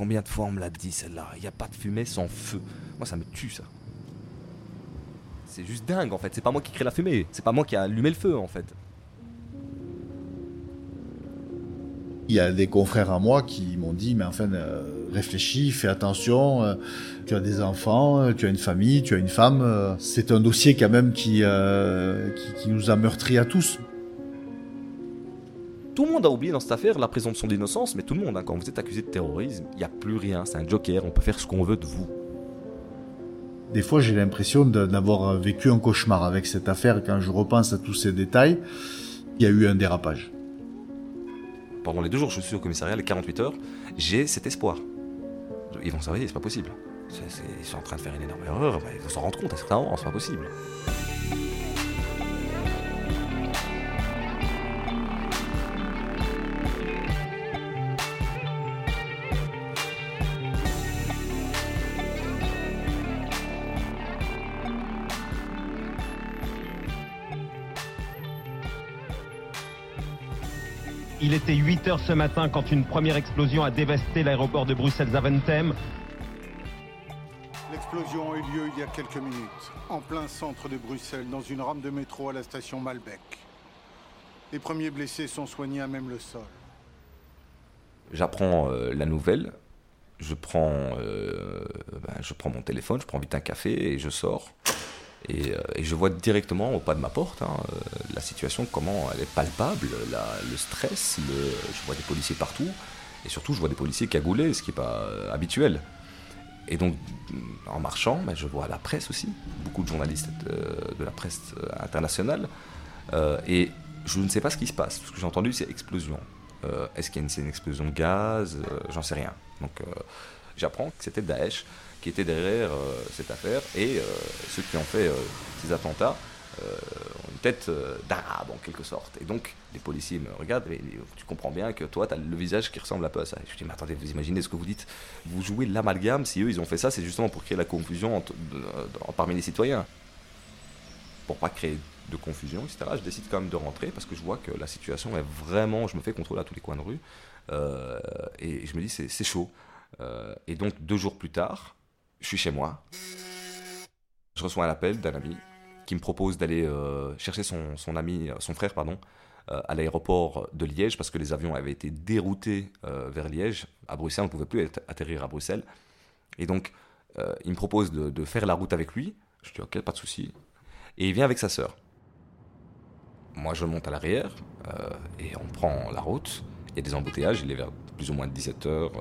combien de fois on me l'a dit celle-là Il n'y a pas de fumée sans feu. Moi, ça me tue, ça. C'est juste dingue, en fait. C'est pas moi qui crée la fumée. C'est pas moi qui a allumé le feu, en fait. Il y a des confrères à moi qui m'ont dit, mais enfin, euh, réfléchis, fais attention, euh, tu as des enfants, euh, tu as une famille, tu as une femme. c'est un dossier quand même qui, qui, qui nous a meurtris à tous. Tout le monde a oublié dans cette affaire la présomption d'innocence, mais tout le monde, hein, quand vous êtes accusé de terrorisme, il n'y a plus rien, c'est un joker, on peut faire ce qu'on veut de vous. Des fois, j'ai l'impression d'avoir vécu un cauchemar avec cette affaire. Quand je repense à tous ces détails, il y a eu un dérapage pendant les deux jours que je suis au commissariat, les 48 heures, j'ai cet espoir. Ils vont s'arrêter, c'est pas possible. ils sont en train de faire une énorme erreur, ils vont s'en rendre compte à certains moments, c'est pas possible. Il était 8 heures ce matin quand une première explosion a dévasté l'aéroport de Bruxelles-Zaventem. L'explosion a eu lieu il y a quelques minutes, en plein centre de Bruxelles, dans une rame de métro à la station Malbec. Les premiers blessés sont soignés à même le sol. J'apprends euh, la nouvelle, je prends, euh, ben, je prends mon téléphone, je prends vite un café et je sors. Euh, et, je vois directement au pas de ma porte hein, euh, la situation, comment elle est palpable, le stress, je vois des policiers partout, et surtout je vois des policiers cagoulés, ce qui n'est pas euh, habituel. Et donc, en marchant, ben, je vois la presse aussi, beaucoup de journalistes de, la presse internationale, et je ne sais pas ce qui se passe. Ce que j'ai entendu, c'est explosion. Est-ce qu'il y a une explosion de gaz J'en sais rien. Donc, j'apprends que c'était Daesh qui était derrière euh, cette affaire et euh, ceux qui ont fait euh, ces attentats ont une tête d'arabe en quelque sorte. Et donc les policiers me regardent et tu comprends bien que toi tu as le visage qui ressemble un peu à ça. je dis mais attendez, vous imaginez ce que vous dites Vous jouez l'amalgame, si eux ils ont fait ça, c'est justement pour créer la confusion parmi les citoyens. Pour pas créer de confusion, etc. Je décide quand même de rentrer parce que je vois que la situation est vraiment, je me fais contrôler à tous les coins de rue et je me dis c'est chaud. et donc deux jours plus tard, je suis chez moi. Je reçois un appel d'un ami qui me propose d'aller euh, chercher son, ami, euh, son frère, pardon, euh, à l'aéroport de Liège parce que les avions avaient été déroutés vers Liège. À Bruxelles, on ne pouvait plus atterrir à Bruxelles. Et donc, il me propose de, faire la route avec lui. Je dis ok, pas de souci. Et il vient avec sa sœur. Moi, je monte à l'arrière et on prend la route. Il y a des embouteillages, il est vers plus ou moins 17 heures.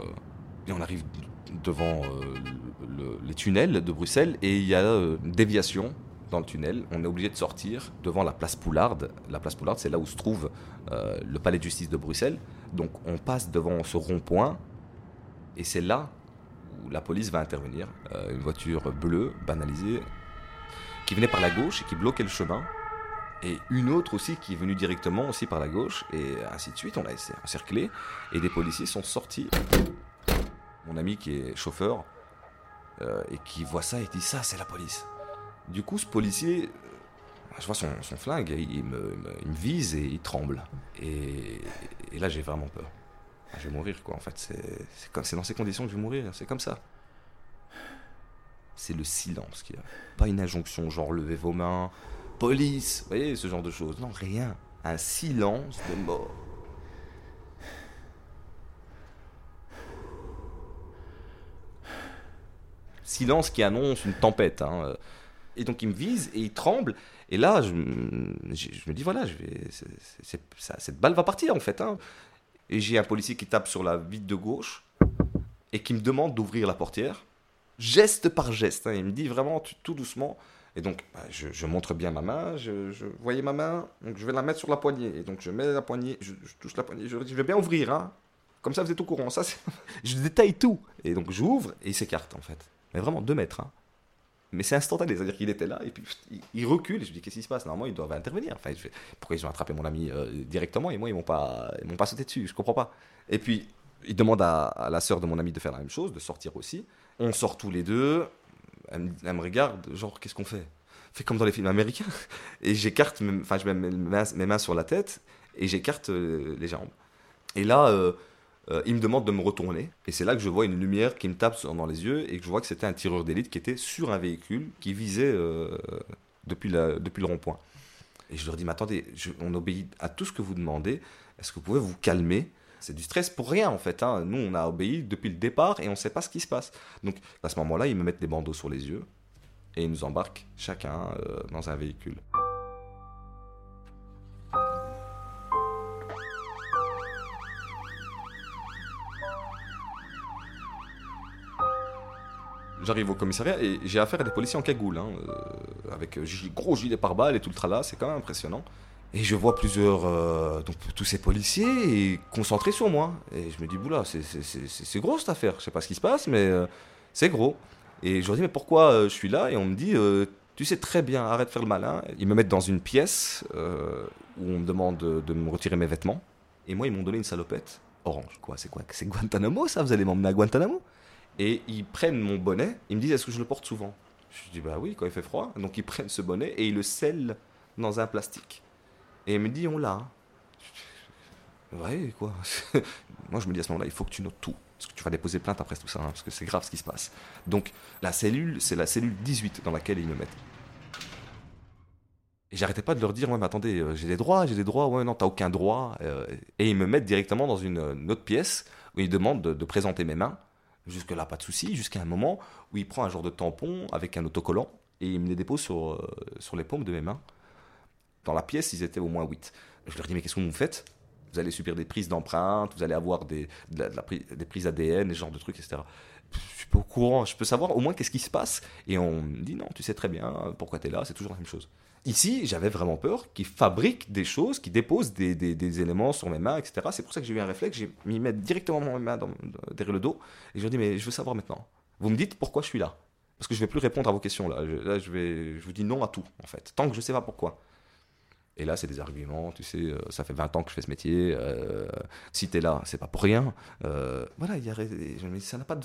et on arrive devant euh, les tunnels de Bruxelles et il y a euh, une déviation dans le tunnel. On est obligé de sortir devant la place Poularde. La place Poularde, c'est là où se trouve euh, le palais de justice de Bruxelles. Donc on passe devant ce rond-point et c'est là où la police va intervenir. une voiture bleue, banalisée, qui venait par la gauche et qui bloquait le chemin. Et une autre aussi qui est venue directement aussi par la gauche et ainsi de suite. On a encerclé et des policiers sont sortis mon ami qui est chauffeur, euh, et qui voit ça et dit ça, c'est la police. Du coup, ce policier, euh, je vois son, flingue, il me, vise et il tremble. Et, là, j'ai vraiment peur. Je vais mourir, quoi. En fait, c'est dans ces conditions que je vais mourir. C'est comme ça. C'est le silence qui a. Pas une injonction, genre levez vos mains, police, vous voyez, ce genre de choses. Non, rien. Un silence de mort. Silence qui annonce une tempête. Hein. Et donc il me vise et il tremble. Et là, je, me dis, voilà, vais, cette balle va partir en fait. Hein. Et j'ai un policier qui tape sur la vitre de gauche et qui me demande d'ouvrir la portière, geste par geste. Hein. Il me dit vraiment tout doucement. Et donc, bah, je, montre bien ma main, je, je, voyais ma main, donc je vais la mettre sur la poignée. Et donc, je mets la poignée, je, touche la poignée, je, vais bien ouvrir. Comme ça, vous êtes au courant. Ça, je détaille tout. Et donc, j'ouvre et il s'écarte, en fait mais vraiment 2 mètres. Hein. Mais c'est instantané, c'est-à-dire qu'il était là et puis il, recule et je me dis qu'est-ce qui se passe? Normalement ils doivent intervenir. Enfin, pourquoi ils ont attrapé mon ami euh, directement et moi ils m'ont pas, pas sauté dessus, je comprends pas. Et puis il demande à, la sœur de mon ami de faire la même chose, de sortir aussi. On sort tous les deux. Elle me, regarde, genre qu'est-ce qu'on fait? Fait comme dans les films américains. Et j'écarte, enfin je mets mes mains, sur la tête et j'écarte euh, les jambes. Et là, euh, euh, il me demande de me retourner. Et c'est là que je vois une lumière qui me tape dans les yeux et que je vois que c'était un tireur d'élite qui était sur un véhicule qui visait euh, depuis, depuis le rond-point. Et je leur dis, mais attendez, on obéit à tout ce que vous demandez. Est-ce que vous pouvez vous calmer? C'est du stress pour rien en fait. Hein. Nous, on a obéi depuis le départ et on ne sait pas ce qui se passe. Donc à ce moment-là, ils me mettent des bandeaux sur les yeux et ils nous embarquent chacun euh, dans un véhicule. J'arrive au commissariat et j'ai affaire à des policiers en cagoule, hein, euh, avec euh, gros gilet pare-balles et tout le tralala, c'est quand même impressionnant. Et je vois plusieurs, euh, donc tous ces policiers concentrés sur moi. Et je me dis, boula, c'est gros cette affaire. Je sais pas ce qui se passe, mais euh, c'est gros. Et je leur dis, mais pourquoi je suis là? Et on me dit, tu sais très bien, arrête de faire le malin. Ils me mettent dans une pièce où on me demande de, me retirer mes vêtements. Et moi, ils m'ont donné une salopette orange. Quoi, c'est quoi C'est Guantanamo, ça? Vous allez m'emmener à Guantanamo? Et ils prennent mon bonnet. Ils me disent, est-ce que je le porte souvent? Je dis, bah oui, quand il fait froid. Donc ils prennent ce bonnet et ils le scellent dans un plastique. Et il me dit, on l'a. Ouais, quoi? Moi, je me dis à ce moment-là, il faut que tu notes tout. Parce que tu vas déposer plainte après tout ça, hein, parce que c'est grave ce qui se passe. Donc, la cellule, c'est la cellule 18 dans laquelle ils me mettent. Et j'arrêtais pas de leur dire, ouais, mais attendez, euh, j'ai des droits, j'ai des droits, ouais, non, t'as aucun droit. Euh, et ils me mettent directement dans une, autre pièce où ils demandent de, présenter mes mains. Jusque-là, pas de souci, jusqu'à un moment où il prend un genre de tampon avec un autocollant et il me les dépose sur, euh, sur les paumes de mes mains. Dans la pièce, ils étaient au moins 8. Je leur dis, mais qu'est-ce que vous faites? Vous allez subir des prises d'empreintes, vous allez avoir des, des prises ADN, des genres de trucs, etc. Je suis pas au courant, je peux savoir au moins qu'est-ce qui se passe. Et on me dit, non, tu sais très bien pourquoi tu es là, c'est toujours la même chose. Ici, j'avais vraiment peur qu'ils fabriquent des choses, qu'ils déposent des, éléments sur mes mains, etc. C'est pour ça que j'ai eu un réflexe, j'ai mis mettre directement mes mains derrière le dos. Et je leur dis, mais je veux savoir maintenant. Vous me dites pourquoi je suis là. Parce que je vais plus répondre à vos questions là. là, je, vais, je vous dis non à tout, en fait. Tant que je sais pas pourquoi. Et là, c'est des arguments, tu sais, euh, ça fait 20 ans que je fais ce métier. Euh, si tu es là, c'est pas pour rien. Euh, voilà, ça n'a pas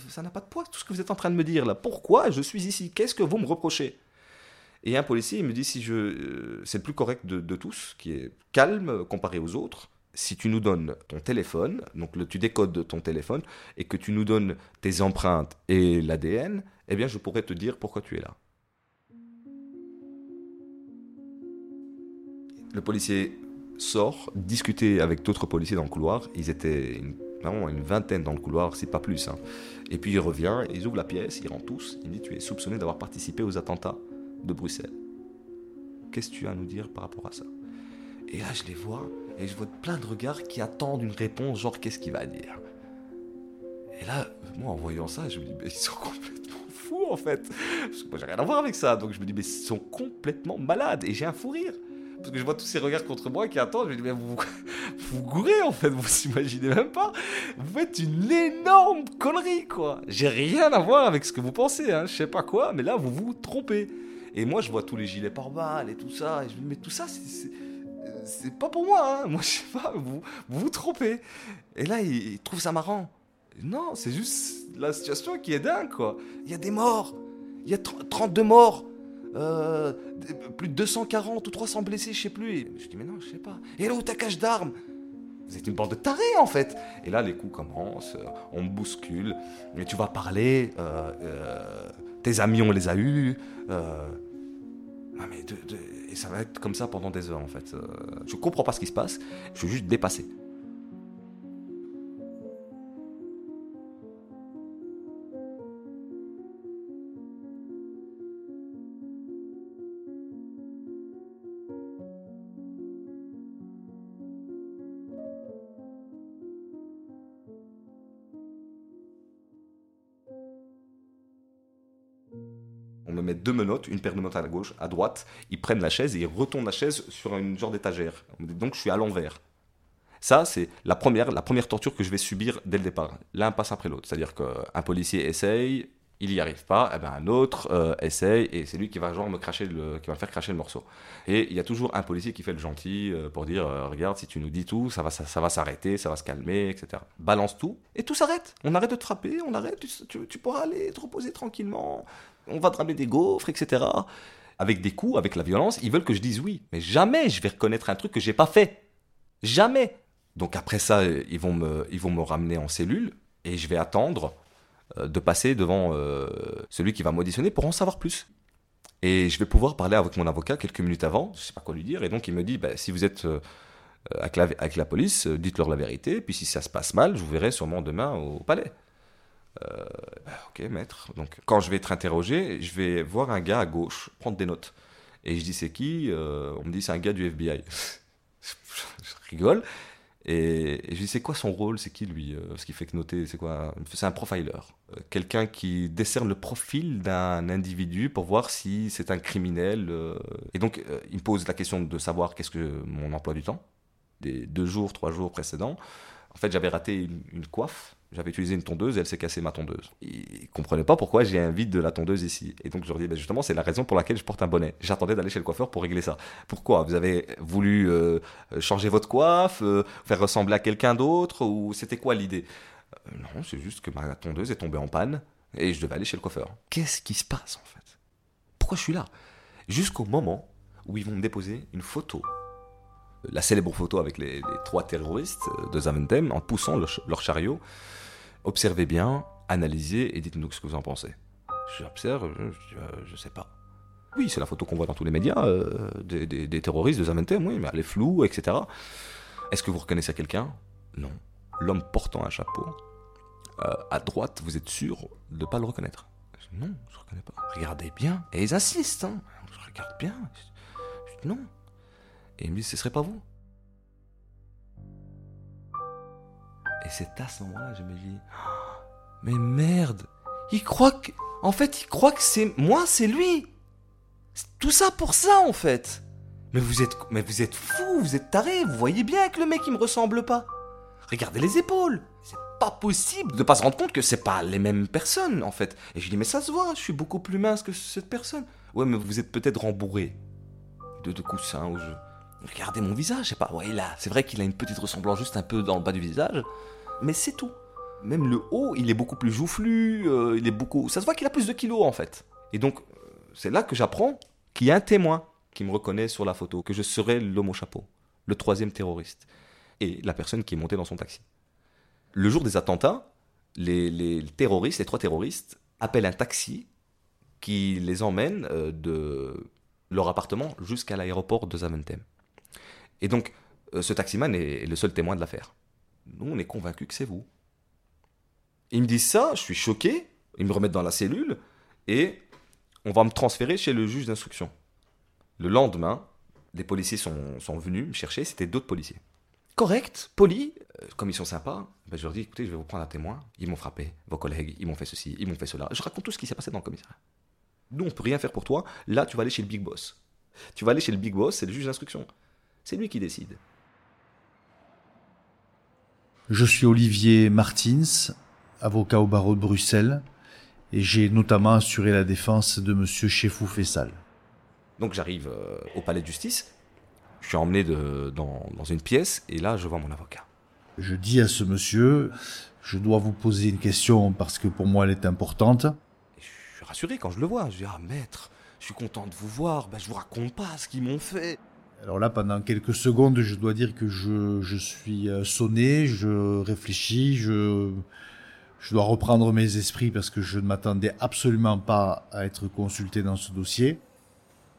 de poids, tout ce que vous êtes en train de me dire là. Pourquoi je suis ici? Qu'est-ce que vous me reprochez? Et un policier, il me dit si je, c'est le plus correct de, tous, qui est calme comparé aux autres. Si tu nous donnes ton téléphone, donc tu décodes ton téléphone, et que tu nous donnes tes empreintes et l'ADN, eh bien, je pourrais te dire pourquoi tu es là. Le policier sort, discuter avec d'autres policiers dans le couloir. Ils étaient une, vraiment une vingtaine dans le couloir, c'est pas plus. Hein. Et puis il revient, ils ouvrent la pièce, ils rentrent tous. Il dit Tu es soupçonné d'avoir participé aux attentats de Bruxelles. Qu'est-ce que tu as à nous dire par rapport à ça? Et là, je les vois, et je vois plein de regards qui attendent une réponse, genre Qu'est-ce qu'il va dire? Et là, moi, en voyant ça, je me dis Mais ils sont complètement fous en fait. Parce que moi, j'ai rien à voir avec ça. Donc je me dis Mais ils sont complètement malades. Et j'ai un fou rire parce que je vois tous ces regards contre moi qui attendent. Je me dis, mais vous vous gourez en fait, vous vous imaginez même pas. Vous faites une énorme connerie quoi. J'ai rien à voir avec ce que vous pensez, hein. je sais pas quoi, mais là vous vous trompez. Et moi je vois tous les gilets pare-balles et tout ça, et je me dis, mais tout ça c'est pas pour moi, hein. moi je sais pas, vous, vous trompez. Et là il, trouve ça marrant. Non, c'est juste la situation qui est dingue quoi. Il y a des morts, il y a 32 morts. Euh, plus de 240 ou 300 blessés, je sais plus. Et je dis, mais non, je sais pas. Et là où ta cache d'armes? Vous êtes une bande de tarés, en fait. Et là, les coups commencent, euh, on bouscule, mais tu vas parler, euh, tes amis, on les a eus. Mais et ça va être comme ça pendant des heures, en fait. je comprends pas ce qui se passe, je suis juste dépassé. Deux menottes, une paire de menottes à gauche, à droite. Ils prennent la chaise et ils retournent la chaise sur une genre d'étagère. Donc je suis à l'envers. Ça, c'est la première, la première torture que je vais subir dès le départ. L'un passe après l'autre. C'est-à-dire qu'un policier essaye, il n'y arrive pas, eh ben un autre euh, essaye et c'est lui qui va genre me cracher le, faire cracher le morceau. Et il y a toujours un policier qui fait le gentil euh, pour dire euh, regarde si tu nous dis tout, ça va ça, va s'arrêter, ça va se calmer, etc. Balance tout et tout s'arrête. On arrête de te frapper, on arrête, tu, pourras aller te reposer tranquillement. On va te ramener des gaufres, etc. Avec des coups, avec la violence, ils veulent que je dise oui, mais jamais je vais reconnaître un truc que j'ai pas fait. Jamais. Donc après ça, ils vont me, ils vont me ramener en cellule et je vais attendre de passer devant euh, celui qui va m'auditionner pour en savoir plus. Et je vais pouvoir parler avec mon avocat quelques minutes avant, je sais pas quoi lui dire, et donc il me dit, bah, si vous êtes euh, avec, la, avec la police, dites-leur la vérité, puis si ça se passe mal, je vous verrai sûrement demain au palais. Bah, ok, maître. Donc quand je vais être interrogé, je vais voir un gars à gauche prendre des notes. Et je dis, c'est qui? On me dit, c'est un gars du FBI. je rigole. Et, je dis, c'est quoi son rôle? C'est qui lui euh, Ce qui fait que noter, c'est quoi? C'est un profiler. Euh, quelqu'un qui décerne le profil d'un individu pour voir si c'est un criminel. Euh. Et donc, il me pose la question de savoir qu'est-ce que mon emploi du temps, des deux jours, trois jours précédents. En fait, j'avais raté une coiffe j'avais utilisé une tondeuse et elle s'est cassée ma tondeuse. Ils comprenaient pas pourquoi j'ai un vide de la tondeuse ici. Et donc je leur dis, ben justement, c'est la raison pour laquelle je porte un bonnet. J'attendais d'aller chez le coiffeur pour régler ça. Pourquoi? Vous avez voulu euh, changer votre coiffe, euh, faire ressembler à quelqu'un d'autre Ou c'était quoi l'idée? Euh, Non, c'est juste que ma tondeuse est tombée en panne et je devais aller chez le coiffeur. Qu'est-ce qui se passe en fait? Pourquoi je suis là? Jusqu'au moment où ils vont me déposer une photo la célèbre photo avec les, trois terroristes de Zaventem en poussant leur chariot observez bien, analysez et dites-nous ce que vous en pensez. J'observe, je, je, sais pas. Oui, c'est la photo qu'on voit dans tous les médias euh, des, terroristes de Zamentem, oui, mais elle est floue, etc. Est-ce que vous reconnaissez quelqu'un? Non. L'homme portant un chapeau, euh, à droite, vous êtes sûr de ne pas le reconnaître? Non, je ne reconnais pas. Regardez bien. Et ils insistent, hein. Je regarde bien. Je, non. Et ils me disent, ce serait pas vous Et c'est à ce moment-là je me dis, mais merde, il croit que, en fait, il croit que c'est moi, c'est lui. Tout ça pour ça, en fait. Mais vous êtes, mais vous êtes fou, vous êtes taré. Vous voyez bien que le mec il me ressemble pas. Regardez les épaules. C'est pas possible de pas se rendre compte que c'est pas les mêmes personnes, en fait. Et je dis, mais ça se voit, je suis beaucoup plus mince que cette personne. Ouais, mais vous êtes peut-être rembourré de, de coussins ou je... Regardez mon visage, je sais pas. Ouais, là, c'est vrai qu'il a une petite ressemblance juste un peu dans le bas du visage mais c'est tout. Même le haut, il est beaucoup plus joufflu, euh, il est beaucoup. Ça se voit qu'il a plus de kilos en fait. Et donc, euh, c'est là que j'apprends qu'il y a un témoin qui me reconnaît sur la photo, que je serai l'homme au chapeau, le troisième terroriste, et la personne qui est montée dans son taxi. Le jour des attentats, les, les terroristes, les trois terroristes, appellent un taxi qui les emmène euh, de leur appartement jusqu'à l'aéroport de Zaventem. Et donc, ce taximan est le seul témoin de l'affaire. Nous, on est convaincus que c'est vous. Ils me disent ça, je suis choqué, ils me remettent dans la cellule, et on va me transférer chez le juge d'instruction. Le lendemain, des policiers sont, sont venus me chercher, c'était d'autres policiers. Correct, poli, euh, comme ils sont sympas, ben je leur dis écoutez, je vais vous prendre un témoin. Ils m'ont frappé, vos collègues, ils m'ont fait ceci, ils m'ont fait cela. Je raconte tout ce qui s'est passé dans le commissariat. Nous, on peut rien faire pour toi. Là, tu vas aller chez le big boss. Tu vas aller chez le big boss, c'est le juge d'instruction. C'est lui qui décide. Je suis Olivier Martins, avocat au barreau de Bruxelles, et j'ai notamment assuré la défense de Monsieur Chefou Fessal. Donc j'arrive euh, au palais de justice, je suis emmené dans, une pièce, et là je vois mon avocat. Je dis à ce monsieur, je dois vous poser une question parce que pour moi elle est importante. je suis rassuré quand je le vois, je dis, ah maître, je suis content de vous voir, ben, je vous raconte pas ce qu'ils m'ont fait. Alors là, pendant quelques secondes, je dois dire que je, suis euh, sonné, je réfléchis, je, je dois reprendre mes esprits parce que je ne m'attendais absolument pas à être consulté dans ce dossier.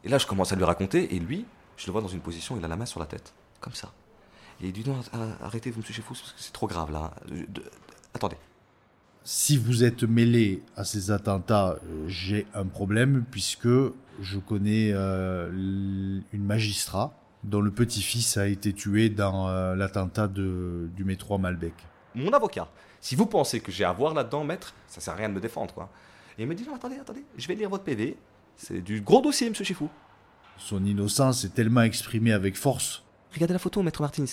Et là, je commence à lui raconter, et lui, je le vois dans une position, il a la main sur la tête, comme ça. Et il dit non, arrêtez, vous me touchez fou, parce que c'est trop grave là. Attendez. Si vous êtes mêlé à ces attentats, euh, j'ai un problème puisque je connais euh, une magistrat dont le petit-fils a été tué dans euh, l'attentat du métro à Malbec. Mon avocat, si vous pensez que j'ai à voir là-dedans, maître, ça sert à rien de me défendre, quoi. Et il me dit, non, attendez, attendez, je vais lire votre PV. C'est du gros dossier, monsieur Chifou. Son innocence est tellement exprimée avec force. Regardez la photo, maître Martins.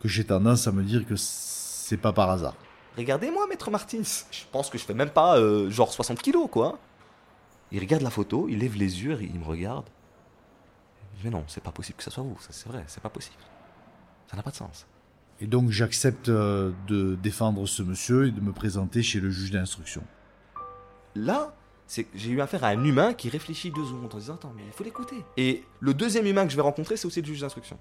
Que j'ai tendance à me dire que c'est pas par hasard. Regardez-moi, maître Martins. Je pense que je fais même pas euh, genre 60 kilos, quoi. Il regarde la photo, il lève les yeux, il me regarde. Mais non, c'est pas possible que ça soit vous, c'est vrai, c'est pas possible. Ça n'a pas de sens. Et donc j'accepte euh, de défendre ce monsieur et de me présenter chez le juge d'instruction. Là, c'est j'ai eu affaire à un humain qui réfléchit deux secondes en disant attends mais il faut l'écouter. Et le deuxième humain que je vais rencontrer c'est aussi le juge d'instruction.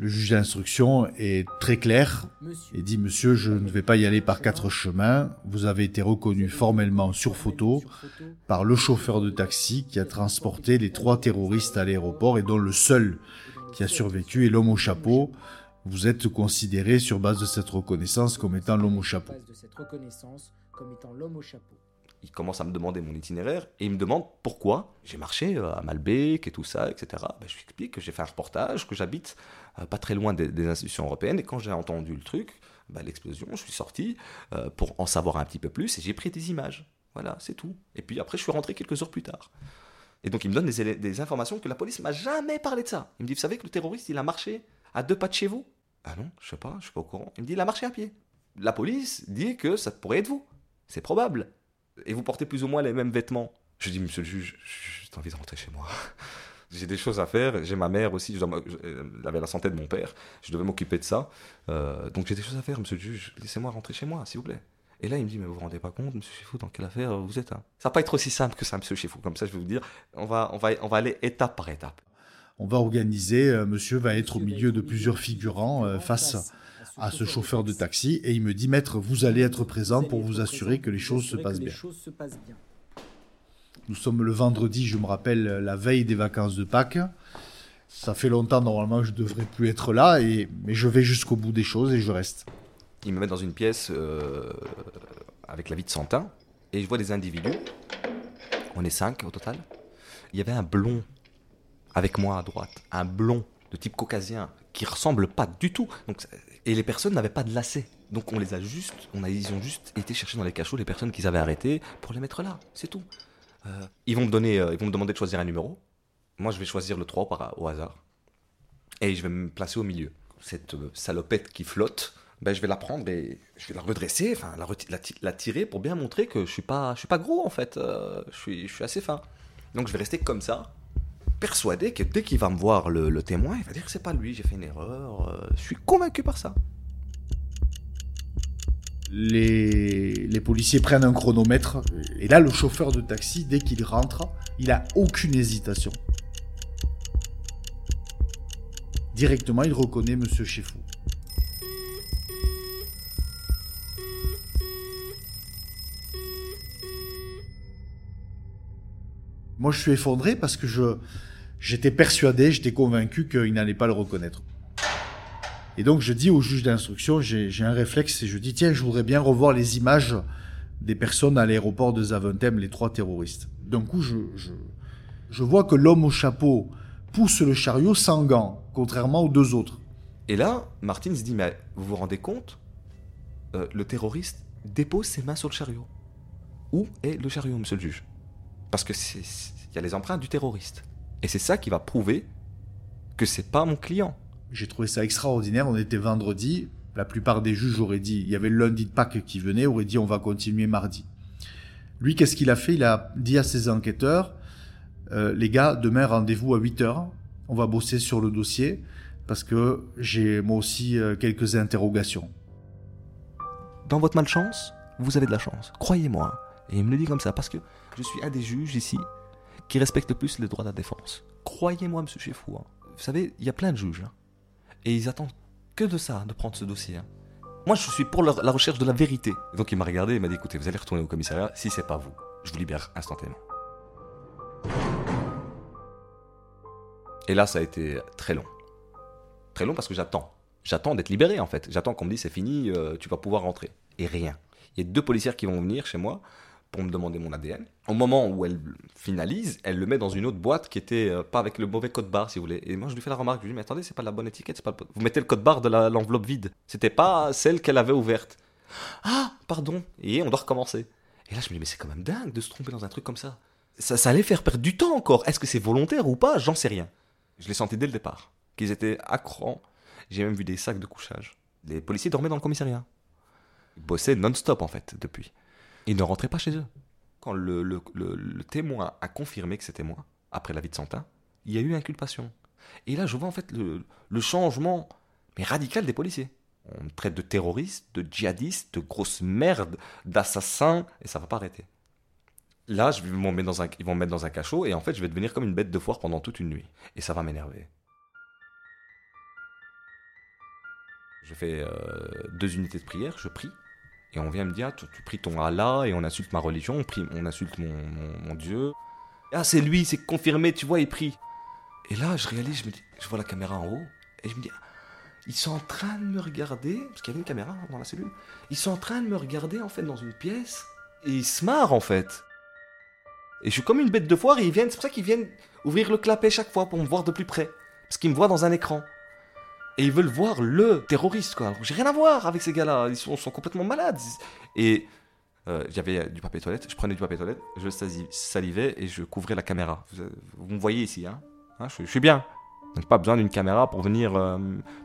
Le juge d'instruction est très clair et dit Monsieur, je ne vais pas y aller par quatre chemins. Vous avez été reconnu formellement sur photo par le chauffeur de taxi qui a transporté les trois terroristes à l'aéroport et dont le seul qui a survécu est l'homme au chapeau. Vous êtes considéré sur base de cette reconnaissance comme étant l'homme au chapeau il commence à me demander mon itinéraire et il me demande pourquoi j'ai marché euh, à Malbec et tout ça, etc. Ben, je lui explique que j'ai fait un reportage, que j'habite euh, pas très loin des, institutions européennes et quand j'ai entendu le truc, ben, l'explosion, je suis sorti euh, pour en savoir un petit peu plus et j'ai pris des images. Voilà, c'est tout. Et puis après, je suis rentré quelques heures plus tard. Et donc il me donne des, informations que la police m'a jamais parlé de ça. Il me dit, vous savez que le terroriste, il a marché à deux pas de chez vous? Ah non, je sais pas, je suis pas au courant. Il me dit, il a marché à pied. La police dit que ça pourrait être vous. C'est probable et vous portez plus ou moins les mêmes vêtements. Je dis, monsieur le juge, j'ai envie de rentrer chez moi. j'ai des choses à faire, j'ai ma mère aussi, je elle avait la santé de mon père, je devais m'occuper de ça. Euh, donc j'ai des choses à faire, monsieur le juge, laissez-moi rentrer chez moi, s'il vous plaît. Et là, il me dit, mais vous vous rendez pas compte, monsieur Chifou, dans quelle affaire vous êtes hein? Ça va pas être aussi simple que ça, monsieur Chifou. Comme ça, je vais vous dire, on va, on va, on va aller étape par étape. On va organiser, euh, monsieur va être au milieu de plusieurs figurants euh, face à ce chauffeur de taxi et il me dit Maître, vous allez être présent pour vous assurer que les choses se passent bien. Nous sommes le vendredi, je me rappelle, la veille des vacances de Pâques. Ça fait longtemps, normalement, je devrais plus être là, et, mais je vais jusqu'au bout des choses et je reste. Il me met dans une pièce euh, avec la vie de Santin, et je vois des individus. On est cinq au total. Il y avait un blond avec moi à droite, un blond de type caucasien qui ressemble pas du tout. Et les personnes n'avaient pas de lacets. Donc on les a juste, on a, ils ont juste été chercher dans les cachots les personnes qu'ils avaient arrêtées pour les mettre là. C'est tout. Euh, ils vont me donner, euh, ils vont me demander de choisir un numéro. Moi, je vais choisir le 3 par, au hasard. Et je vais me placer au milieu. Cette euh, salopette qui flotte, ben, je vais la prendre et je vais la redresser, enfin la, tirer pour bien montrer que je suis pas, je suis pas gros en fait. je suis, je suis assez fin. Donc je vais rester comme ça persuadé que dès qu'il va me voir le, témoin, il va dire que c'est pas lui, j'ai fait une erreur. Euh, je suis convaincu par ça. Les, policiers prennent un chronomètre et là le chauffeur de taxi, dès qu'il rentre, il a aucune hésitation. Directement, il reconnaît Monsieur Chefou. Moi, je suis effondré parce que je, j'étais persuadé, j'étais convaincu qu'il n'allait pas le reconnaître. Et donc, je dis au juge d'instruction, j'ai, un réflexe et je dis, tiens, je voudrais bien revoir les images des personnes à l'aéroport de Zaventem, les trois terroristes. D'un coup, je, je, vois que l'homme au chapeau pousse le chariot sans gants, contrairement aux deux autres. Et là, Martin se dit, mais vous vous rendez compte euh, Le terroriste dépose ses mains sur le chariot. Où est le chariot, monsieur le juge? Parce que il y a les empreintes du terroriste. Et c'est ça qui va prouver que c'est pas mon client. J'ai trouvé ça extraordinaire. On était vendredi. La plupart des juges auraient dit, il y avait le lundi de Pâques qui venait, auraient dit on va continuer mardi. Lui, qu'est-ce qu'il a fait? Il a dit à ses enquêteurs, euh, les gars, demain rendez-vous à 8 heures. On va bosser sur le dossier parce que j'ai moi aussi euh, quelques interrogations. Dans votre malchance, vous avez de la chance. Croyez-moi. Et il me le dit comme ça parce que je suis un des juges ici qui respecte plus les droits de la défense. Croyez-moi, monsieur Chefou. Hein. Vous savez, il y a plein de juges. Hein. et ils attendent que de ça, de prendre ce dossier. Hein. Moi, je suis pour la, recherche de la vérité. donc, il m'a regardé et m'a dit écoutez, vous allez retourner au commissariat. Si c'est pas vous, je vous libère instantanément. Et là, ça a été très long. Très long parce que j'attends. J'attends d'être libéré, en fait. J'attends qu'on me dise c'est fini, euh, tu vas pouvoir rentrer. Et rien. Il y a deux policières qui vont venir chez moi pour me demander mon ADN. Au moment où elle finalise, elle le met dans une autre boîte qui était euh, pas avec le mauvais code barre, si vous voulez. Et moi, je lui fais la remarque, je lui dis, mais attendez, c'est pas la bonne étiquette, pas vous mettez le code barre de l'enveloppe vide. C'était pas celle qu'elle avait ouverte. Ah, pardon. Et on doit recommencer. Et là, je me dis, mais c'est quand même dingue de se tromper dans un truc comme ça. Ça, ça allait faire perdre du temps encore. Est-ce que c'est volontaire ou pas? J'en sais rien. Je l'ai senti dès le départ, qu'ils étaient à J'ai même vu des sacs de couchage. Les policiers dormaient dans le commissariat. Ils bossaient non-stop, en fait, depuis. Ils ne rentraient pas chez eux. Quand le, témoin a confirmé que c'était moi, après la vie de Santin, il y a eu inculpation. Et là, je vois en fait le, changement mais radical des policiers. On me traite de terroriste, de djihadiste, de grosse merde, d'assassin, et ça va pas arrêter. Là, je ils vont me mettre dans un cachot, et en fait, je vais devenir comme une bête de foire pendant toute une nuit. Et ça va m'énerver. Je fais euh, deux unités de prière, je prie. Et on vient me dire, tu, tu pries ton Allah et on insulte ma religion, on, prie, on insulte mon, mon- Dieu. Ah, c'est lui, c'est confirmé, tu vois, il prie. Et là, je réalise, je vois la caméra en haut, et je me dis, ils sont en train de me regarder, parce qu'il y avait une caméra dans la cellule, ils sont en train de me regarder, en fait, dans une pièce, et ils se marrent, en fait. Et je suis comme une bête de foire, et ils viennent, c'est pour ça qu'ils viennent ouvrir le clapet chaque fois pour me voir de plus près. Parce qu'ils me voient dans un écran. Et ils veulent voir le terroriste, quoi. J'ai rien à voir avec ces gars-là, ils sont, complètement malades. Et euh, j'avais du papier toilette, je prenais du papier toilette, je sali- salivais et je couvrais la caméra. Vous, me voyez ici, hein, Hein, je, suis bien. Donc pas besoin d'une caméra pour venir, euh,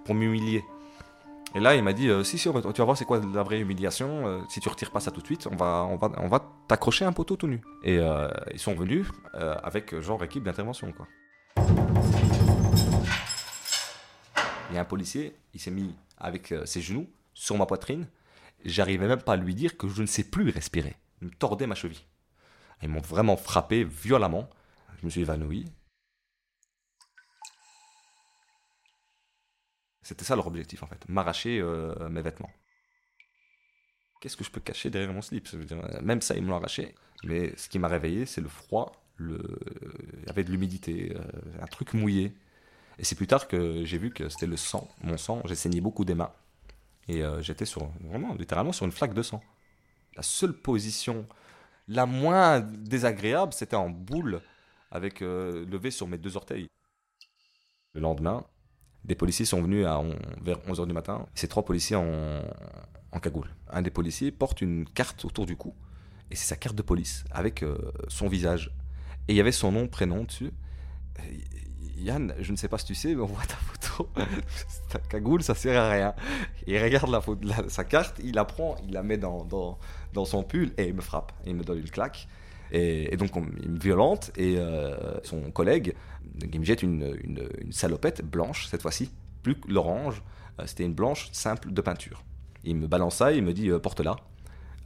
pour m'humilier. Et là, il m'a dit, euh, si, si, tu vas voir c'est quoi la vraie humiliation. euh, si tu retires pas ça tout de suite, on va, on va, on va t'accrocher un poteau tout nu. Et euh, ils sont venus euh, avec euh, genre équipe d'intervention, quoi. Il y a un policier, il s'est mis avec euh, ses genoux sur ma poitrine. J'arrivais même pas à lui dire que je ne sais plus respirer. Il me tordait ma cheville. Ils m'ont vraiment frappé violemment. Je me suis évanoui. C'était ça leur objectif en fait, m'arracher euh, mes vêtements. Qu'est-ce que je peux cacher derrière mon slip? Euh, Même ça, ils me l'ont arraché. Mais ce qui m'a réveillé, c'est le froid. Il y avait de l'humidité, un truc mouillé. Et c'est plus tard que j'ai vu que c'était le sang, mon sang. J'ai saigné beaucoup des mains. Et euh, j'étais sur, vraiment, littéralement sur une flaque de sang. La seule position la moins désagréable, c'était en boule, avec euh, levé sur mes deux orteils. Le lendemain, des policiers sont venus à vers 11h du matin. Ces trois policiers en, en cagoule. Un des policiers porte une carte autour du cou. Et c'est sa carte de police, avec euh, son visage. Et il y avait son nom, prénom dessus. Yann, je ne sais pas si tu sais, mais on voit ta photo. ta cagoule, ça sert à rien. Il regarde la photo, sa carte, il la prend, il la met dans, dans, dans son pull et il me frappe. Il me donne une claque. Et, donc, on- il me violente. Et euh, son collègue, il me jette une, une, une salopette blanche, cette fois-ci. Plus que l'orange, euh, c'était une blanche simple de peinture. Il me balance ça, il me dit euh, porte-la.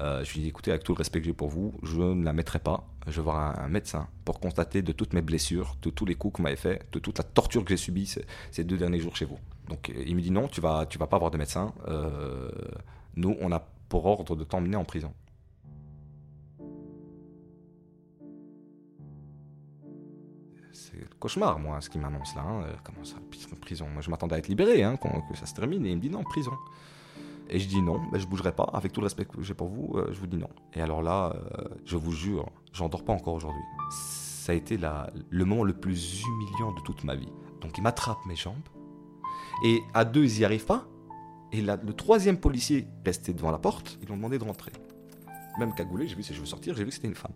Euh, je lui dis écoutez, avec tout le respect que j'ai pour vous, je ne la mettrai pas. Je vais voir un, médecin pour constater de toutes mes blessures, de tous les coups que vous m'avez fait, de toute la torture que j'ai subie ces, deux derniers jours chez vous. Donc euh, il me dit non, tu vas, tu vas pas avoir de médecin. Euh, nous, on a pour ordre de t'emmener en prison. C'est le cauchemar, moi, ce qui m'annonce là. hein. Comment ça, prison? Moi, je m'attendais à être libéré, hein, que ça se termine, et il me dit non, prison. Et je dis non, ben, je bougerai pas. Avec tout le respect que j'ai pour vous, euh, je vous dis non. Et alors là, euh, je vous jure, j'en dors pas encore aujourd'hui. Ça a été la- le moment le plus humiliant de toute ma vie. Donc il m'attrape mes jambes. Et à deux, ils y arrivent pas. Et là, le troisième policier resté devant la porte, ils l'ont demandé de rentrer. Même cagoulé, j'ai vu si je veux sortir, j'ai vu que c'était une femme.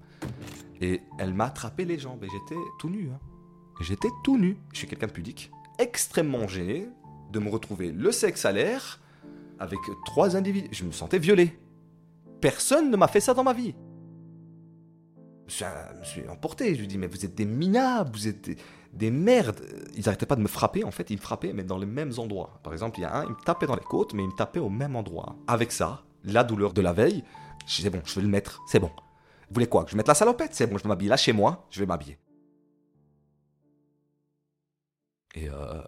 Et elle m'a attrapé les jambes et j'étais tout nu. hein. J'étais tout nu. Je suis quelqu'un de pudique, extrêmement gêné de me retrouver le sexe à l'air avec trois individus. Je me sentais violé. Personne ne m'a fait ça dans ma vie. Je me suis emporté. Je lui dis, mais vous êtes des minables, vous êtes des, des merdes. Ils n'arrêtaient pas de me frapper. En fait, ils me frappaient, mais dans les mêmes endroits. Par exemple, il y a un, il me tapait dans les côtes, mais il me tapait au même endroit. Avec ça, la douleur de la veille, je disais, bon, je vais le mettre, c'est bon. Vous voulez quoi? Que je mette la salopette? C'est bon, je vais m'habiller là chez moi, je vais m'habiller. Et euh,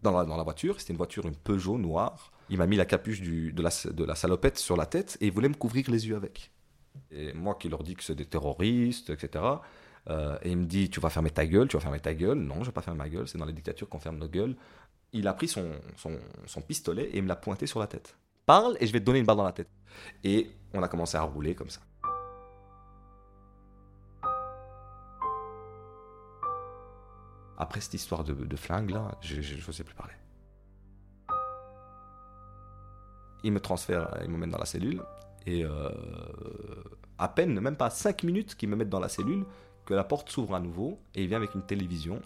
dans, la, dans la voiture, c'était une voiture, une Peugeot noire. Il m'a mis la capuche de, la, salopette sur la tête et il voulait me couvrir les yeux avec. Et moi qui leur dis que c'est des terroristes, etc. euh, et il me dit Tu vas fermer ta gueule, tu vas fermer ta gueule. Non, je vais pas fermer ma gueule, c'est dans les dictatures qu'on ferme nos gueules. Il a pris son, pistolet et il me l'a pointé sur la tête. Parle et je vais te donner une balle dans la tête. Et on a commencé à rouler comme ça. Après cette histoire de, flingue là, je n'osais plus parler. Il me transfère, il me met dans la cellule, et euh, à peine, même pas 5 minutes qu'il me mettent dans la cellule, que la porte s'ouvre à nouveau, et il vient avec une télévision.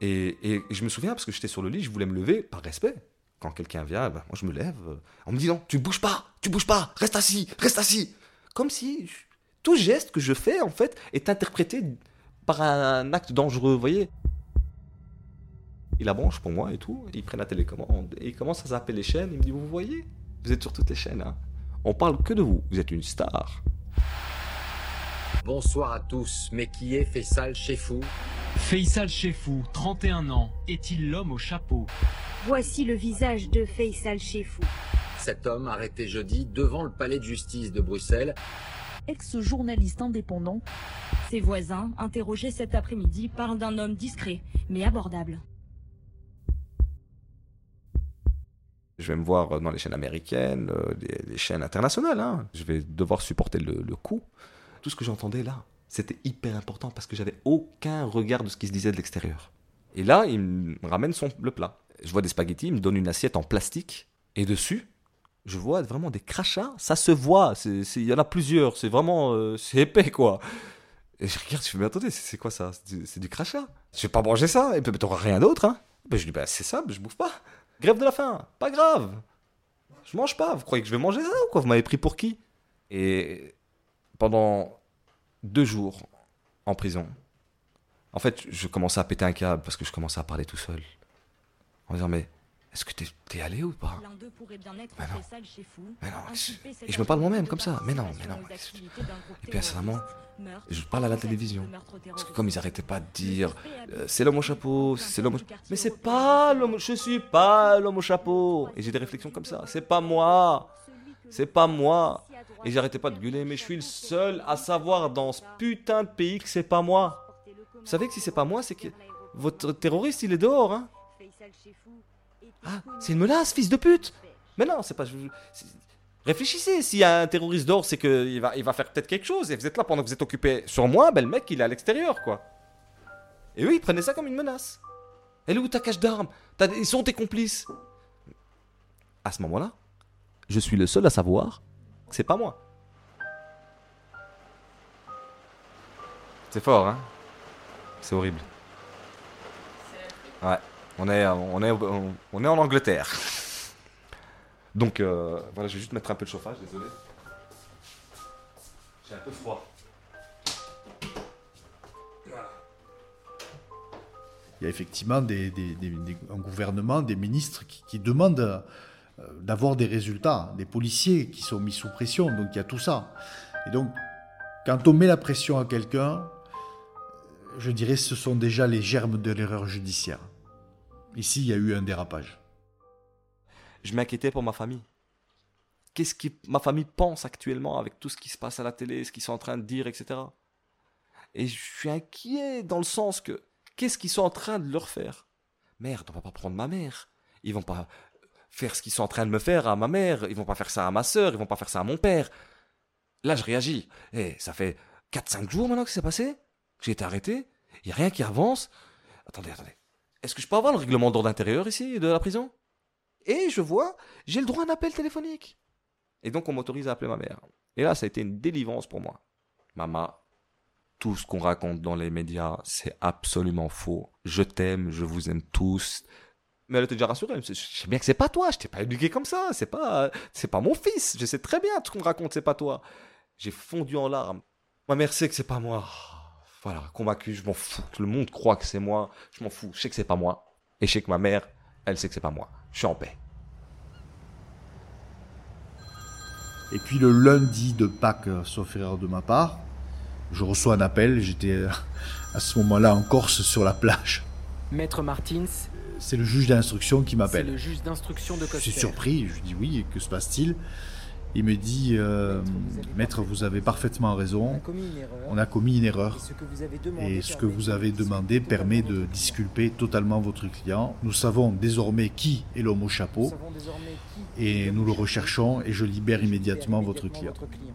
Et, et je me souviens, parce que j'étais sur le lit, je voulais me lever par respect. Quand quelqu'un vient, ben, moi je me lève, euh, en me disant Tu bouges pas, tu bouges pas, reste assis, reste assis. Comme si tout geste que je fais, en fait, est interprété par un acte dangereux, vous voyez il la branche pour moi et tout. Il prend la télécommande et il commence à zapper les chaînes. Il me dit Vous voyez? Vous êtes sur toutes les chaînes. hein. On parle que de vous. Vous êtes une star. Bonsoir à tous, mais qui est Faisal Chefou? Faisal Chefou, 31 ans, est-il l'homme au chapeau? Voici le visage de Faisal Chefou. Cet homme arrêté jeudi devant le palais de justice de Bruxelles. Ex-journaliste indépendant. Ses voisins, interrogés cet après-midi, parlent d'un homme discret, mais abordable. Je vais me voir dans les chaînes américaines, euh, les, les chaînes internationales. hein. Je vais devoir supporter le, le coup. Tout ce que j'entendais là, c'était hyper important parce que j'avais aucun regard de ce qui se disait de l'extérieur. Et là, il me ramène le plat. Je vois des spaghettis, il me donne une assiette en plastique. Et dessus, je vois vraiment des crachats. Ça se voit. Il y en a plusieurs. C'est vraiment. euh, c'est épais, quoi. Et je regarde, je fais, mais attendez, c'est quoi ça? C'est du, crachat. Je vais pas manger ça. Et puis, t'auras rien d'autre, hein ben, Je dis, bah, c'est ça, ben, je bouffe pas. Grève de la faim, pas grave. Je mange pas. Vous croyez que je vais manger ça ou quoi? Vous m'avez pris pour qui? Et pendant deux jours en prison, en fait, je commençais à péter un câble parce que je commençais à parler tout seul. En disant, mais est-ce que t'es allé ou pas? L'un d'eux pourrait bien être Mais non. Mais non, et je me parle moi-même comme ça. Mais non, mais non. Et puis, sincèrement, je parle à la télévision. Parce que comme ils arrêtaient pas de dire, euh, c'est l'homme au chapeau, c'est l'homme au Mais c'est pas l'homme, je suis pas l'homme au chapeau. Et j'ai des réflexions comme ça. C'est pas moi. C'est pas moi. Et j'arrêtais pas de gueuler, mais je suis le seul à savoir dans ce putain de pays que c'est pas moi. Vous savez que si c'est pas moi, c'est que votre terroriste, il est dehors, hein. Ah, c'est une menace, fils de pute. Mais non, c'est pas. Réfléchissez, s'il y a un terroriste dehors, c'est qu'il va, il va faire peut-être quelque chose. Et vous êtes là pendant que vous êtes occupé sur moi, ben le mec, il est à l'extérieur, quoi. Et oui, prenez ça comme une menace. Elle est où ta cache d'armes Ils sont tes complices. À ce moment-là, je suis le seul à savoir que c'est pas moi. C'est fort, hein C'est horrible. Ouais, on est, en Angleterre. Donc euh, voilà, je vais juste mettre un peu de chauffage, désolé. J'ai un peu froid. Il y a effectivement des- des- un gouvernement, des ministres qui, qui demandent euh, d'avoir des résultats, des policiers qui sont mis sous pression, donc il y a tout ça. Et donc, quand on met la pression à quelqu'un, je dirais ce sont déjà les germes de l'erreur judiciaire. Ici, il y a eu un dérapage. Je m'inquiétais pour ma famille. Qu'est-ce que ma famille pense actuellement avec tout ce qui se passe à la télé, ce qu'ils sont en train de dire, etc. Et je suis inquiet dans le sens que qu'est-ce qu'ils sont en train de leur faire? Merde, on va pas prendre ma mère. Ils vont pas faire ce qu'ils sont en train de me faire à ma mère. Ils vont pas faire ça à ma sœur. Ils vont pas faire ça à mon père. Là, je réagis. Eh, ça fait 4-5 jours maintenant que c'est passé. J'ai été arrêté. Il y a rien qui avance. Attendez, attendez. Est-ce que je peux avoir le règlement d'ordre intérieur ici, de la prison? Et je vois, j'ai le droit à un appel téléphonique. Et donc, on m'autorise à appeler ma mère. Et là, ça a été une délivrance pour moi. Maman, tout ce qu'on raconte dans les médias, c'est absolument faux. Je t'aime, je vous aime tous. Mais elle était déjà rassurée. Je sais bien que c'est pas toi, je t'ai pas éduqué comme ça. C'est pas, c'est pas mon fils. Je sais très bien tout ce qu'on raconte, c'est pas toi. J'ai fondu en larmes. Ma mère sait que c'est pas moi. Voilà, m'accuse, je m'en fous. Que le monde croit que c'est moi. Je m'en fous. Je sais que c'est pas moi. Et je sais que ma mère, elle sait que c'est pas moi. Je suis en paix. Et puis le lundi de Pâques, euh, sauf erreur de ma part, je reçois un appel. J'étais euh, à ce moment-là en Corse sur la plage. Maître Martins, C'est le juge d'instruction qui c'est m'appelle. le juge d'instruction de Je suis Coster. surpris, je lui dis oui, et que se passe-t-il? Il me dit, euh, maître, vous avez parfaitement raison, on a commis une erreur. Et ce que vous avez demandé, permet de disculper totalement votre client. Nous savons désormais qui est l'homme au chapeau et nous le recherchons et je libère immédiatement votre client. votre client.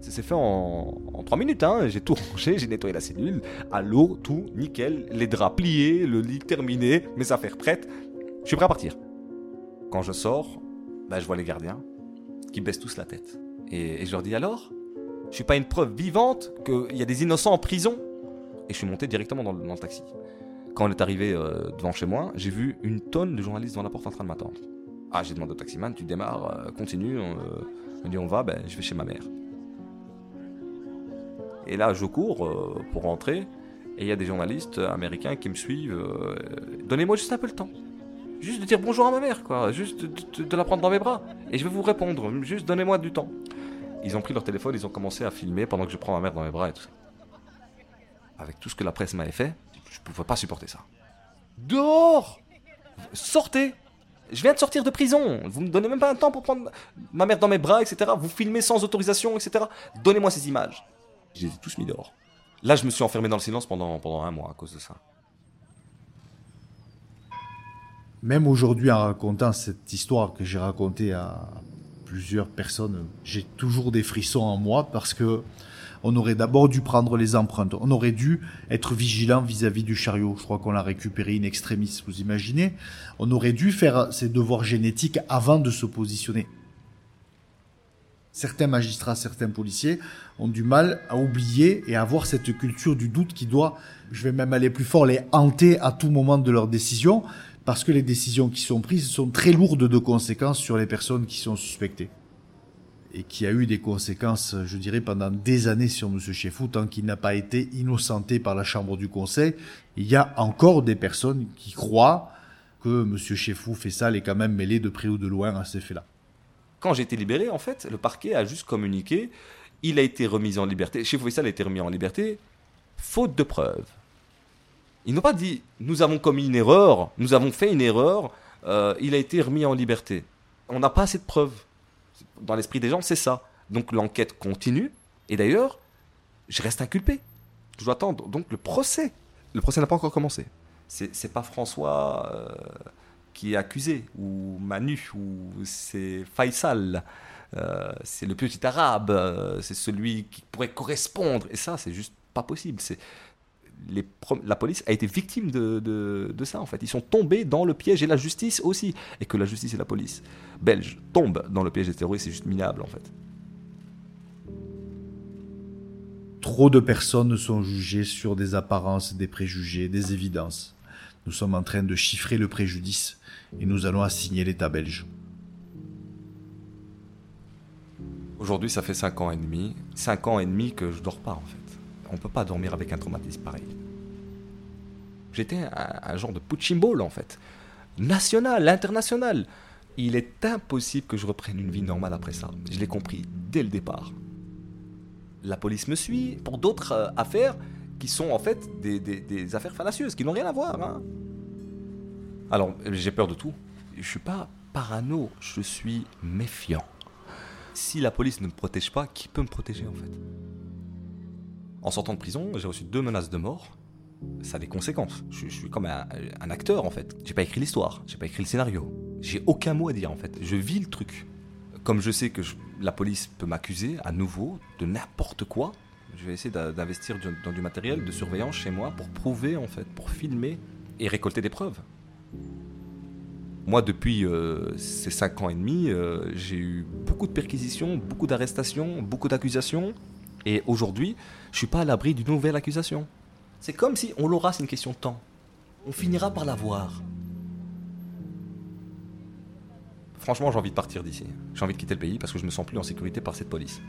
Ça s'est fait en, en 3 minutes, hein. J'ai tout rangé, j'ai nettoyé la cellule, à l'eau, tout, nickel, les draps pliés, le lit terminé, mes affaires prêtes. Je suis prêt à partir. Quand je sors, bah, je vois les gardiens qui baissent tous la tête. Et, je leur dis alors Je suis pas une preuve vivante qu'il y a des innocents en prison? Et je suis monté directement dans le, taxi. Quand on est arrivé euh, devant chez moi, j'ai vu une tonne de journalistes devant la porte en train de m'attendre. Ah, j'ai demandé au taximan Tu démarres, euh, continue. on, euh, me dit On va, ben, je vais chez ma mère. Et là, je cours euh, pour rentrer, et il y a des journalistes américains qui me suivent. euh, Donnez-moi juste un peu le temps. Juste de dire bonjour à ma mère, quoi. Juste de, la prendre dans mes bras. Et je vais vous répondre. Juste donnez-moi du temps. Ils ont pris leur téléphone, ils ont commencé à filmer pendant que je prends ma mère dans mes bras et tout ça. Avec tout ce que la presse m'avait fait, Je pouvais pas supporter ça. Dehors Sortez Je viens de sortir de prison. Vous me donnez même pas un temps pour prendre ma mère dans mes bras, etc. Vous filmez sans autorisation, etc. Donnez-moi ces images. Je les ai tous mis dehors. Là, je me suis enfermé dans le silence pendant, pendant un mois à cause de ça. Même aujourd'hui, en racontant cette histoire que j'ai racontée à plusieurs personnes, j'ai toujours des frissons en moi parce que on aurait d'abord dû prendre les empreintes. On aurait dû être vigilant vis-à-vis du chariot. Je crois qu'on l'a récupéré in extremis, vous imaginez. On aurait dû faire ses devoirs génétiques avant de se positionner. Certains magistrats, certains policiers ont du mal à oublier et à avoir cette culture du doute qui doit, je vais même aller plus fort, les hanter à tout moment de leur décision, parce que les décisions qui sont prises sont très lourdes de conséquences sur les personnes qui sont suspectées et qui a eu des conséquences, je dirais, pendant des années sur M. Chefou, tant qu'il n'a pas été innocenté par la Chambre du Conseil. Il y a encore des personnes qui croient que M. Chefou fait ça, est quand même mêlé de près ou de loin à ces faits-là. Quand j'ai été libéré, en fait, le parquet a juste communiqué, il a été remis en liberté, Chefou Faisal a été remis en liberté, faute de preuves. Ils n'ont pas dit, nous avons commis une erreur, nous avons fait une erreur, euh, il a été remis en liberté. On n'a pas assez de preuves dans l'esprit des gens, c'est ça. Donc l'enquête continue. Et d'ailleurs, je reste inculpé. Je dois attendre donc le procès. Le procès n'a pas encore commencé. C'est pas François euh, qui est accusé, ou Manu, ou c'est Faisal. Euh, c'est le petit arabe, c'est celui qui pourrait correspondre. Et ça, c'est juste pas possible. C'est la police a été victime de, de, ça, en fait. Ils sont tombés dans le piège, et la justice aussi. Et que la justice et la police belge tombent dans le piège des terroristes, c'est juste minable, en fait. Trop de personnes sont jugées sur des apparences, des préjugés, des évidences. Nous sommes en train de chiffrer le préjudice et nous allons assigner l'État belge. Aujourd'hui, ça fait 5 ans et demi. 5 ans et demi que je dors pas, en fait on peut pas dormir avec un traumatisme pareil. J'étais un, genre de punching ball en fait. National, international. Il est impossible que je reprenne une vie normale après ça. Je l'ai compris dès le départ. La police me suit pour d'autres euh, affaires qui sont en fait des, affaires fallacieuses, qui n'ont rien à voir. Hein. Alors, j'ai peur de tout. Je suis pas parano, je suis méfiant. Si la police ne me protège pas, qui peut me protéger en fait? En sortant de prison, j'ai reçu deux menaces de mort. Ça a des conséquences. Je, suis comme un, acteur en fait. J'ai pas écrit l'histoire, j'ai pas écrit le scénario. J'ai aucun mot à dire en fait. Je vis le truc. Comme je sais que la police peut m'accuser à nouveau de n'importe quoi, je vais essayer d'investir dans du matériel de surveillance chez moi pour prouver en fait, pour filmer et récolter des preuves. Moi, depuis euh, ces cinq ans et demi, euh, j'ai eu beaucoup de perquisitions, beaucoup d'arrestations, beaucoup d'accusations. Et aujourd'hui, je suis pas à l'abri d'une nouvelle accusation. C'est comme si on l'aura, c'est une question de temps. On finira par l'avoir. Franchement, j'ai envie de partir d'ici. J'ai envie de quitter le pays parce que je me sens plus en sécurité par cette police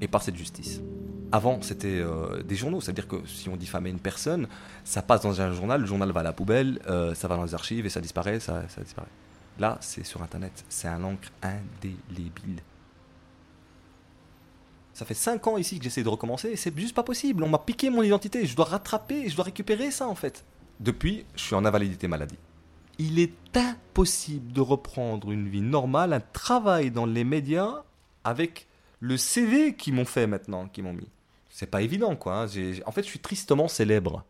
et par cette justice. Avant, c'était euh, des journaux, c'est-à-dire que si on diffamait une personne, ça passe dans un journal, le journal va à la poubelle, euh, ça va dans les archives et ça disparaît, ça, ça disparaît. Là, c'est sur Internet, c'est un encre indélébile. Ça fait 5 ans ici que j'essaie de recommencer et c'est juste pas possible. On m'a piqué mon identité. Je dois rattraper, je dois récupérer ça en fait. Depuis, je suis en invalidité maladie. Il est impossible de reprendre une vie normale, un travail dans les médias avec le CV qu'ils m'ont fait maintenant, qu'ils m'ont mis. C'est pas évident quoi. Hein. En fait, je suis tristement célèbre.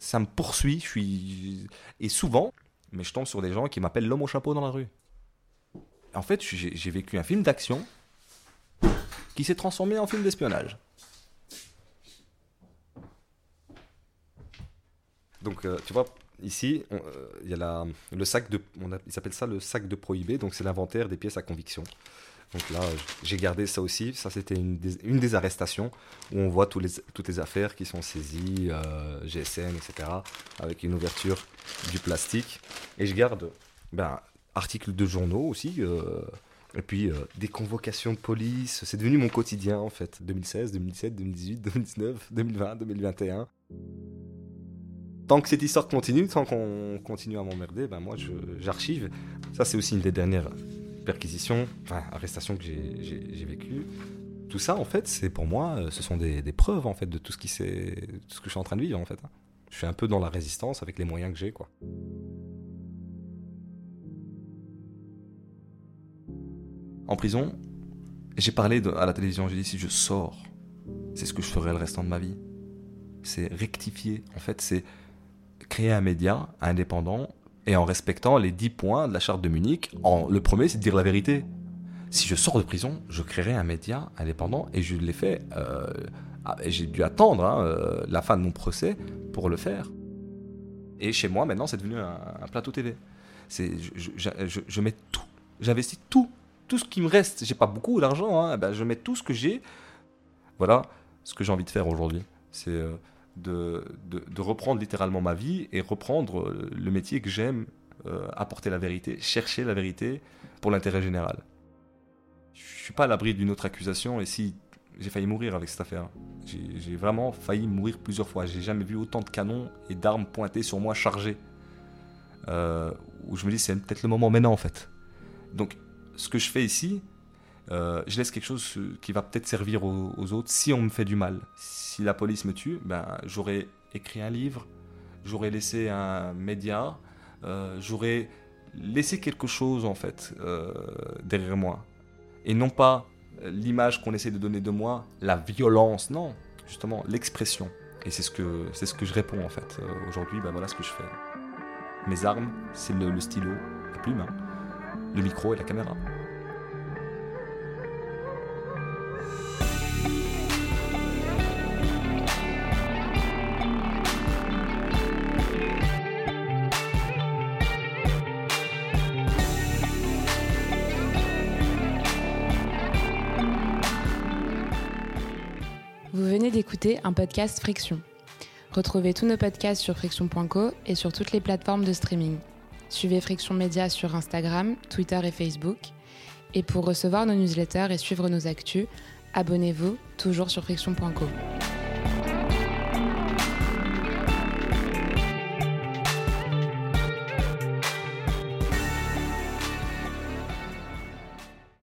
Ça me poursuit, je suis. Et souvent, mais je tombe sur des gens qui m'appellent l'homme au chapeau dans la rue. En fait, j'ai vécu un film d'action qui s'est transformé en film d'espionnage. Donc, euh, tu vois, ici, euh, il y a le sac de. On a, ça le sac de prohibé, donc c'est l'inventaire des pièces à conviction. Donc là, j'ai gardé ça aussi. Ça, c'était une, des, arrestations où on voit les, toutes les affaires qui sont saisies, euh, GSM, etc., avec une ouverture du plastique. Et je garde ben, articles de journaux aussi. Et puis euh, des convocations de police, c'est devenu mon quotidien en fait. 2016, 2017, 2018, 2019, 2020, 2021. Tant que cette histoire continue, tant qu'on continue à m'emmerder, ben moi j'archive. Ça c'est aussi une des dernières perquisitions, arrestations que j'ai vécues. Tout ça en fait, c'est pour moi, euh, ce sont des, preuves en fait de tout ce qui tout ce que je suis en train de vivre en fait. Je suis un peu dans la résistance avec les moyens que j'ai, quoi. En prison, j'ai parlé à la télévision, j'ai dit si je sors, c'est ce que je ferai le restant de ma vie. C'est rectifier. En fait, c'est créer un média indépendant et en respectant les 10 points de la charte de Munich. En, le premier, c'est de dire la vérité. Si je sors de prison, je créerai un média indépendant et je l'ai fait. euh, ah, j'ai dû attendre hein, euh, la fin de mon procès pour le faire. Et chez moi, maintenant, c'est devenu un, plateau TV. Je mets tout, j'investis tout, tout ce qui me reste. J'ai pas beaucoup d'argent, hein, ben, je mets tout ce que j'ai. Voilà ce que j'ai envie de faire aujourd'hui. C'est euh, de, reprendre littéralement ma vie et reprendre euh, le métier que j'aime, euh, apporter la vérité, chercher la vérité pour l'intérêt général. Je suis pas à l'abri d'une autre accusation et si j'ai failli mourir avec cette affaire. J'ai j'ai vraiment failli mourir plusieurs fois. J'ai jamais vu autant de canons et d'armes pointées sur moi chargées. Où je me dis c'est peut-être le moment maintenant en fait. Donc ce que je fais ici, euh, je laisse quelque chose qui va peut-être servir aux, autres si on me fait du mal. Si la police me tue, ben, j'aurais écrit un livre, j'aurais laissé un média, euh, j'aurais laissé quelque chose en fait euh, derrière moi. Et non pas l'image qu'on essaie de donner de moi, la violence, non, justement l'expression. Et c'est ce que ce que je réponds en fait. Euh, Aujourd'hui, ben voilà ce que je fais. Mes armes, c'est le, le stylo, la plume, hein, le micro et la caméra. Vous venez d'écouter un podcast Friction. Retrouvez tous nos podcasts sur friction.co et sur toutes les plateformes de streaming. Suivez Friction Média sur Instagram, Twitter et Facebook. Et pour recevoir nos newsletters et suivre nos actus, abonnez-vous toujours sur friction.co.